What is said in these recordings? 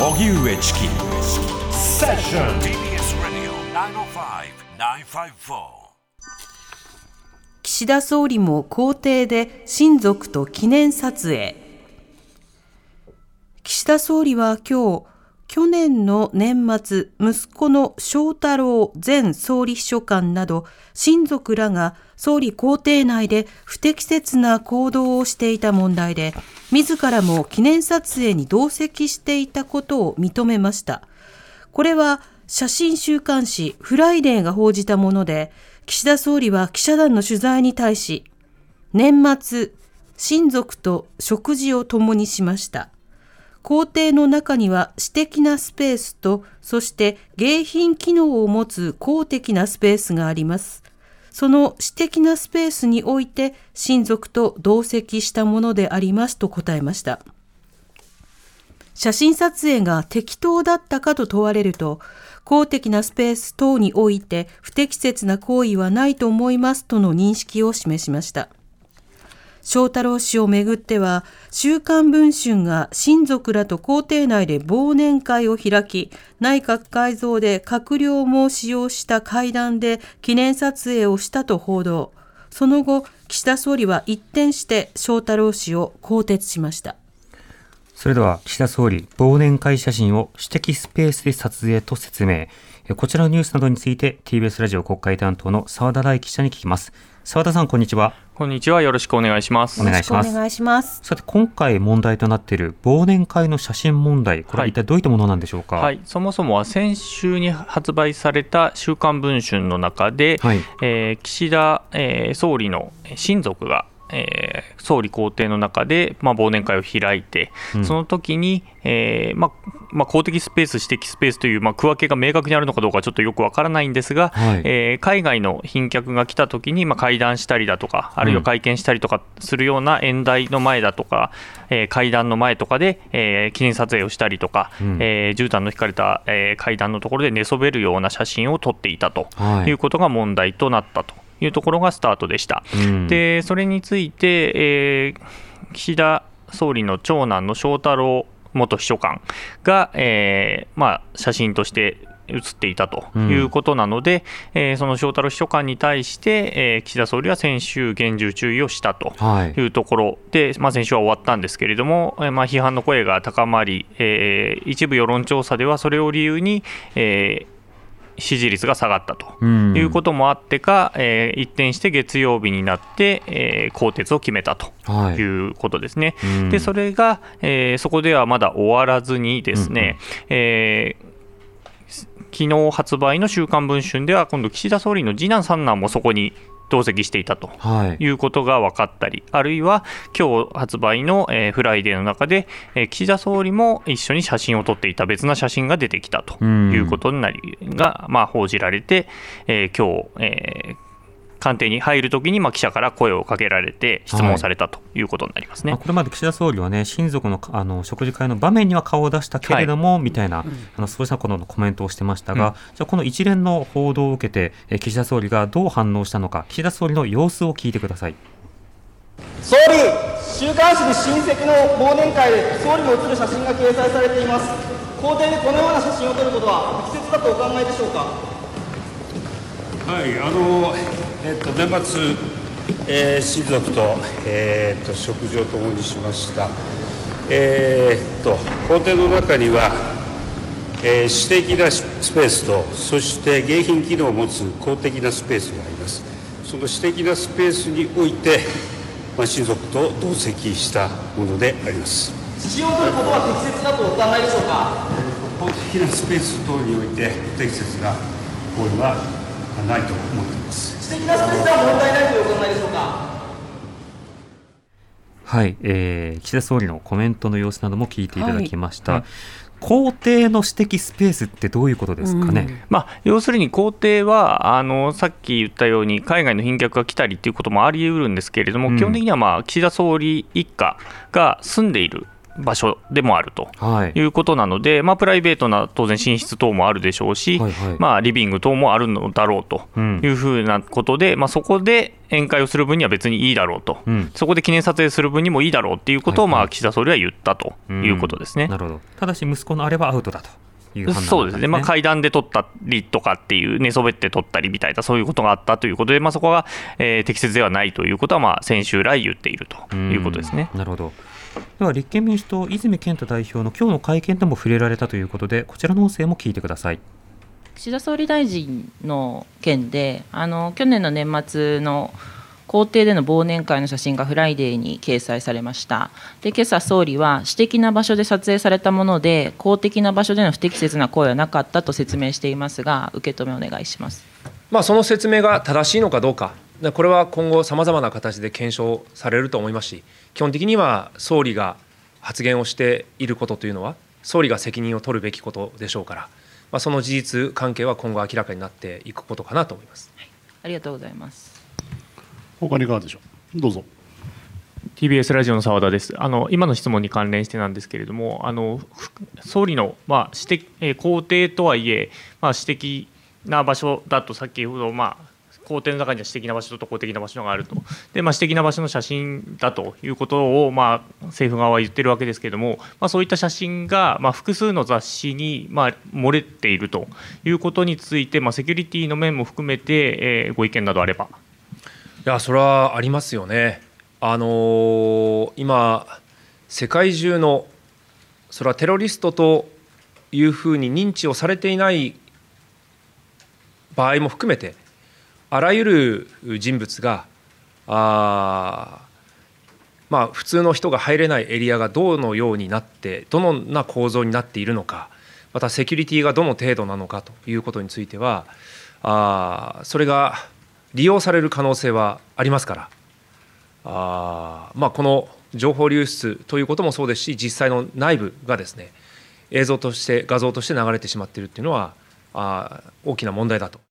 荻上チキ。セッション TBS Radio 905-954岸田総理も公邸で親族と記念撮影。岸田総理は今日去年の年末息子の翔太郎前総理秘書官など親族らが総理公邸内で不適切な行動をしていた問題で自らも記念撮影に同席していたことを認めましたこれは写真週刊誌フライデーが報じたもので、岸田総理は記者団の取材に対し、年末、親族と食事を共にしました。公邸の中には私的なスペースと、そして迎賓機能を持つ公的なスペースがあります。その私的なスペースにおいて親族と同席したものでありますと答えました。写真撮影が適当だったかと問われると、公的なスペース等において不適切な行為はないと思いますとの認識を示しました。翔太郎氏をめぐっては、週刊文春が親族らと公邸内で忘年会を開き、内閣改造で閣僚も使用した会談で記念撮影をしたと報道。その後、岸田総理は一転して翔太郎氏を更迭しました。それでは岸田総理、忘年会写真を私的スペースで撮影と説明。えこちらのニュースなどについて TBS ラジオ国会担当の澤田大記者に聞きます。澤田さん、こんにちは。こんにちは。よろしくお願いします。お願いしますお願いします。さて、今回問題となっている忘年会の写真問題、これは一体どういったものなんでしょうか？はい、そもそもは先週に発売された週刊文春の中で、はいえー岸田、えー総理の親族が、えー総理公邸の中で、まあ、忘年会を開いて、うん。その時に、えーまあまあ、公的スペース、私的スペースという、まあ、区分けが明確にあるのかどうかちょっとよくわからないんですが、はい。えー海外の賓客が来た時に、まあ、会談したりだとか、あるいは会見したりとかするような演台の前だとか、えー会談の前とかで、えー記念撮影をしたりとか、うん。えー絨毯の引かれた、えー階段のところで寝そべるような写真を撮っていたとはい。いうことが問題となったというところがスタートでした。うん。でそれについて、えー岸田総理の長男の翔太郎元秘書官が、えーまあ、写真として写っていたということなので、えーその翔太郎秘書官に対して、えー岸田総理は先週、厳重注意をしたとはい。いうところで、まあ、先週は終わったんですけれども、えーまあ、批判の声が高まり、えー一部世論調査ではそれを理由に、えー支持率が下がったと。うん。いうこともあってか、えー一転して月曜日になって、えー更迭を決めたとはい。いうことですね。うん。でそれが、えーそこではまだ終わらずにですね、えー昨日発売の「週刊文春」では今度岸田総理の次男三男もそこに同席していたとはい。いうことが分かったり、あるいは今日発売の、えーフライデーの中で、えー岸田総理も一緒に写真を撮っていた別な写真が出てきたとうん。いうことになり、が、まあ、報じられて、えー今日、えー官邸に入るときに、まあ、記者から声をかけられて、質問されたということになりますね。まあこれまで岸田総理はね、親族のあの食事会の場面には顔を出したけれども、みたいな、あのそうしたことのコメントをしてましたが、うんじゃあ、この一連の報道を受けて、え岸田総理がどう反応したのか、岸田総理の様子を聞いてください。総理、週刊誌に親戚の忘年会で総理も写る写真が掲載されています。公邸でこのような写真を撮ることは適切だとお考えでしょうか？はい、あの、えっと、年末、えー親族と、えーっと、食事を共にしました。えーっと、公邸の中には、えー私的なスペースと、そして迎賓機能を持つ公的なスペースがあります。その私的なスペースにおいて、まあ、親族と同席したものであります。写真を撮ることは適切だとお考えでしょうか？公的なスペース等において不適切な行為はないと思っています。私的なスペースでは問題ないとお考えでしょうか？はい、えー岸田総理のコメントの様子なども聞いていただきました。公邸の私的スペースってどういうことですかね？まあ、要するに公邸はあのさっき言ったように海外の賓客が来たりっていうこともあり得るんですけれども、うん基本的には、まあ、岸田総理一家が住んでいる場所でもあるとはい。いうことなので、まあ、プライベートな当然寝室等もあるでしょうし、はいはいまあ、リビング等もあるのだろうとうんいうふうなことで、まあ、そこで宴会をする分には別にいいだろうと、うんそこで記念撮影する分にもいいだろうっていうことを、はいはいまあ、岸田総理は言ったということですね。なるほど。ただし息子のあればアウトだという判断そうですね、まあ、階段で撮ったりとかっていう、寝そべって撮ったりみたいな、そういうことがあったということで、まあ、そこが、えー適切ではないということは、まあ、先週来言っているということですね。なるほど。では立憲民主党、泉健太代表の今日の会見でも触れられたということで、こちらの音声も聞いてください。岸田総理大臣の件であの去年の年末の公邸での忘年会の写真がフライデーに掲載されました。で今朝総理は私的な場所で撮影されたもので公的な場所での不適切な行為はなかったと説明していますが受け止めお願いします。まあ、その説明が正しいのかどうか、でこれは今後、さまざまな形で検証されると思いますし、基本的には総理が発言をしていることというのは、総理が責任を取るべきことでしょうから、まあ、その事実関係は今後明らかになっていくことかなと思います。ありがとうございます。他にいかがでしょう？どうぞ。TBS ラジオの澤田です。あの今の質問に関連してなんですけれどもあのふ総理の、まあ、私的、えー公邸とはいえ、まあ、私的な場所だと先ほど、まあ、公邸の中には私的な場所と公的な場所があるとで、まあ、私的な場所の写真だということを、まあ、政府側は言ってるわけですけれども、まあ、そういった写真が、まあ、複数の雑誌に、まあ、漏れているということについて、まあ、セキュリティの面も含めて、えーご意見などあれば。いやそれはありますよね。あのー今世界中のそれはテロリストというふうに認知をされていない場合も含めてあらゆる人物があまあ普通の人が入れないエリアがどのようになってどのな構造になっているのかまたセキュリティがどの程度なのかということについてはあそれが利用される可能性はありますからあまあこの情報流出ということもそうですし実際の内部がですね映像として画像として流れてしまっているっていうのはあ大きな問題だと。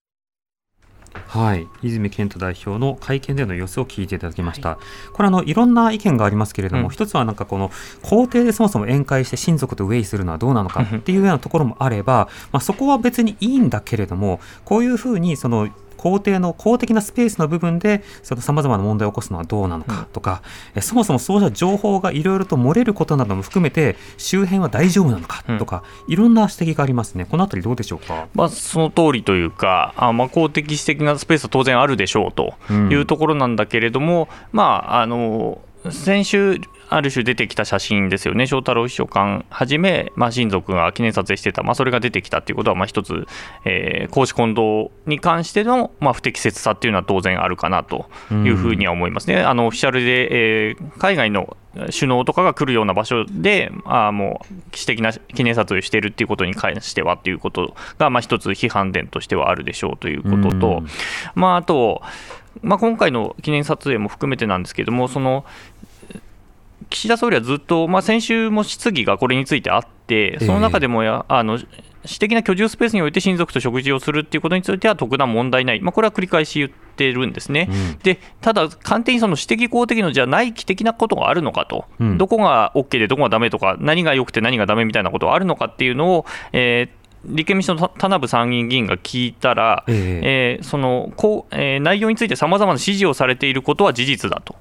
はい、泉健太代表の会見での様子を聞いていただきました。これあのいろんな意見がありますけれども、うん。一つはなんかこの皇帝でそもそも宴会して親族とウェイするのはどうなのかっていうようなところもあれば、まあそこは別にいいんだけれども、こういうふうにその皇帝の公的なスペースの部分でその様々な問題を起こすのはどうなのかとか、えそもそもそうした情報がいろいろと漏れることなども含めて周辺は大丈夫なのかとか、いろんな指摘がありますね。このあたりどうでしょうか？まあ、その通りというか、あまあ、公的私的なスペースは当然あるでしょうとうんいうところなんだけれども、まあ、あの先週、ある種出てきた写真ですよね、翔太郎秘書官。はじめ、まあ、親族が記念撮影してた、まあ、それが出てきたということは、まあ、一つ、えー公私混同に関しての、まあ、不適切さっていうのは当然あるかなというふうには思いますね。あのオフィシャルで、えー海外の首脳とかが来るような場所で、あーもう私的な記念撮影をしているっていうことに関してはっていうことが、まあ、一つ批判点としてはあるでしょうということと、まあ、あと、まあ、今回の記念撮影も含めてなんですけれども、その岸田総理はずっと、まあ、先週も質疑がこれについてあって、その中でもや、あの私的な居住スペースにおいて親族と食事をするっていうことについては特段問題ない、まあ、これは繰り返し言ってるんですね。でただ、官邸にその私的公的のじゃない的なことがあるのかと、うん。どこが OK でどこがダメとか、何が良くて何がダメみたいなことがあるのかっていうのを、えー立憲民主党の田名部参議院議員が聞いたら、ええ。ーそのこうえー内容についてさまざまな指示をされていることは事実だと。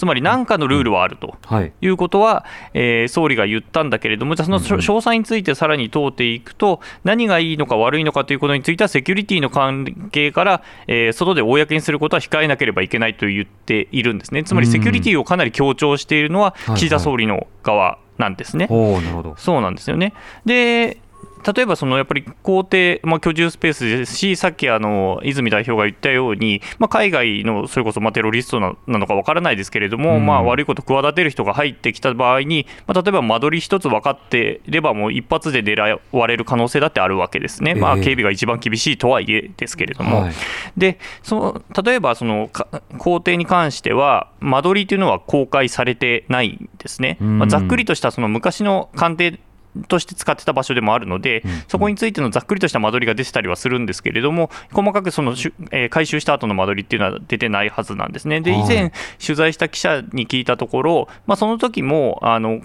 つまり何かのルールはあるとはい。いうことは、えー総理が言ったんだけれども、じゃあその詳細についてさらに問うていくと、何がいいのか悪いのかということについては、セキュリティの関係から、えー外で公にすることは控えなければいけないと言っているんですね。つまりセキュリティをかなり強調しているのははい岸田総理の側なんですね。そうなんですよね。で例えばそのやっぱり公邸、まあ、居住スペースですし、さっきあの泉代表が言ったように、まあ、海外のそれこそまあテロリストななのか分からないですけれども、うん。まあ、悪いこと企てる人が入ってきた場合に、まあ、例えば間取り一つ分かっていれば、もう一発で狙われる可能性だってあるわけですね、まあ、ええ。警備が一番厳しいとはいえですけれども。はい。でその例えばそのか工程に関しては、間取りというのは公開されてないんですね、うん。まあ、ざっくりとしたその昔の官邸として使ってた場所でもあるので、そこについてのざっくりとした間取りが出てたりはするんですけれども、細かくその、えー、回収した後の間取りっていうのは出てないはずなんですね。で、以前、取材した記者に聞いたところ、まあ、その時もあの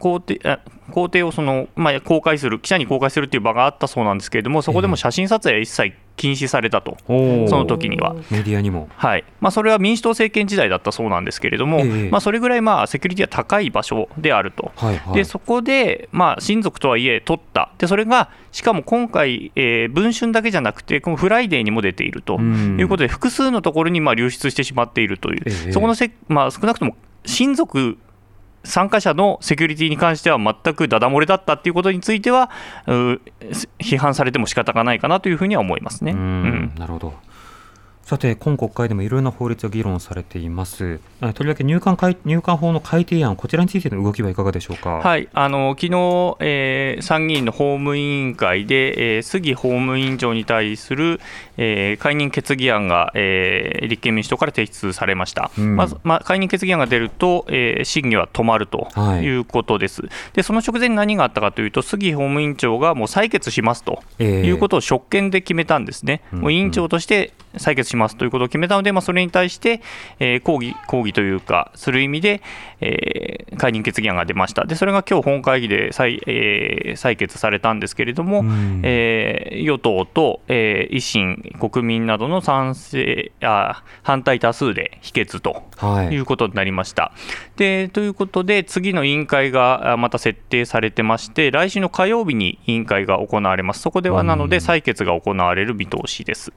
工程をその、まあ、公開する、記者に公開するっていう場があったそうなんですけれども、そこでも写真撮影は一切禁止されたと、その時には。メディアにも。はい。まあ、それは民主党政権時代だったそうなんですけれども、えまあ、それぐらいまあセキュリティは高い場所であると、はいはい、でそこで、まあ、親族とはいえ取った。で、それがしかも今回、えー、文春だけじゃなくて、このフライデーにも出ていると。いうことで、複数のところにまあ流出してしまっているという、え。そこのせ、まあ、少なくとも親族参加者のセキュリティに関しては全くダダ漏れだったっていうことについては批判されても仕方がないかなというふうには思いますね。うん、なるほどさて、今国会でもいろいろな法律が議論されています。とりわけ入管入管法の改定案、こちらについての動きはいかがでしょうか？はい、あの昨日、えー、参議院の法務委員会で、えー、杉法務委員長に対する、えー、解任決議案が、えー、立憲民主党から提出されました。うん、まず、まあ、解任決議案が出ると、えー、審議は止まるということです。はい、で、その直前に何があったかというと、杉法務委員長がもう採決しますということを職権で決めたんですね。もう委員長として採決しますということを決めたので、まあ、それに対して、えー、抗議、抗議というか、する意味で、えー、解任決議案が出ました。で、それが今日本会議で採,、えー、採決されたんですけれども、えー、与党と、えー、維新、国民などの賛成あ反対多数で否決ということになりました。はい、でということで、次の委員会がまた設定されてまして、来週の火曜日に委員会が行われます。そこではなので、採決が行われる見通しです。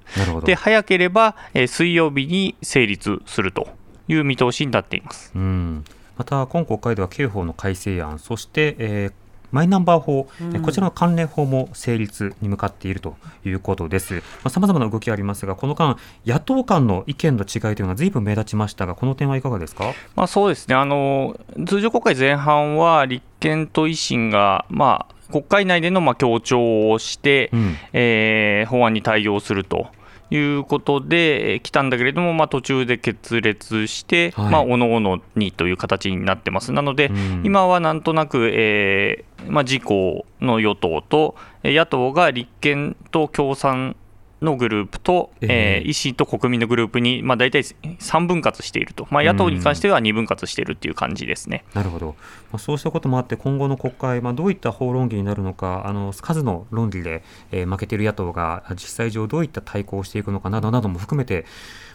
で早ければ、えー、水曜日に成立するという見通しになっています。うんまた今国会では刑法の改正案そして、えーマイナンバー法、うん、こちらの関連法も成立に向かっているということです。さまざ、まな動きがありますが、この間、野党間の意見の違いというのはずいぶん目立ちましたが、この点はいかがですか、まあ、そうですねあの、通常国会前半は立憲と維新が、まあ、国会内でのまあ協調をして、うん、えー、法案に対応すると。いうことで来たんだけれども、まあ、途中で決裂して、はい、まあ、おのおのにという形になってます。なので、うん、今はなんとなく、えーまあ、自公の与党と、野党が立憲と共産のグループと、えー、維新と国民のグループに、まあ、大体3分割していると、まあ、野党に関しては2分割しているっていう感じですね、なるほど、まあ、そうしたこともあって、今後の国会、まあ、どういった法論議になるのか、あの数の論議で、えー、負けている野党が実際上、どういった対抗をしていくのかなどなども含めて、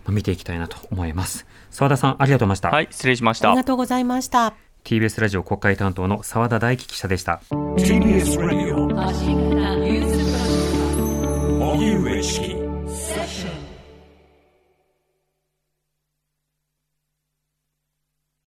まあ、見ていきたいなと思います。澤田さんありがとうございました。はい、失礼しました。ありがとうございました。TBS ラジオ国会担当の澤田大樹記者でした。TBS ラジオ You wish.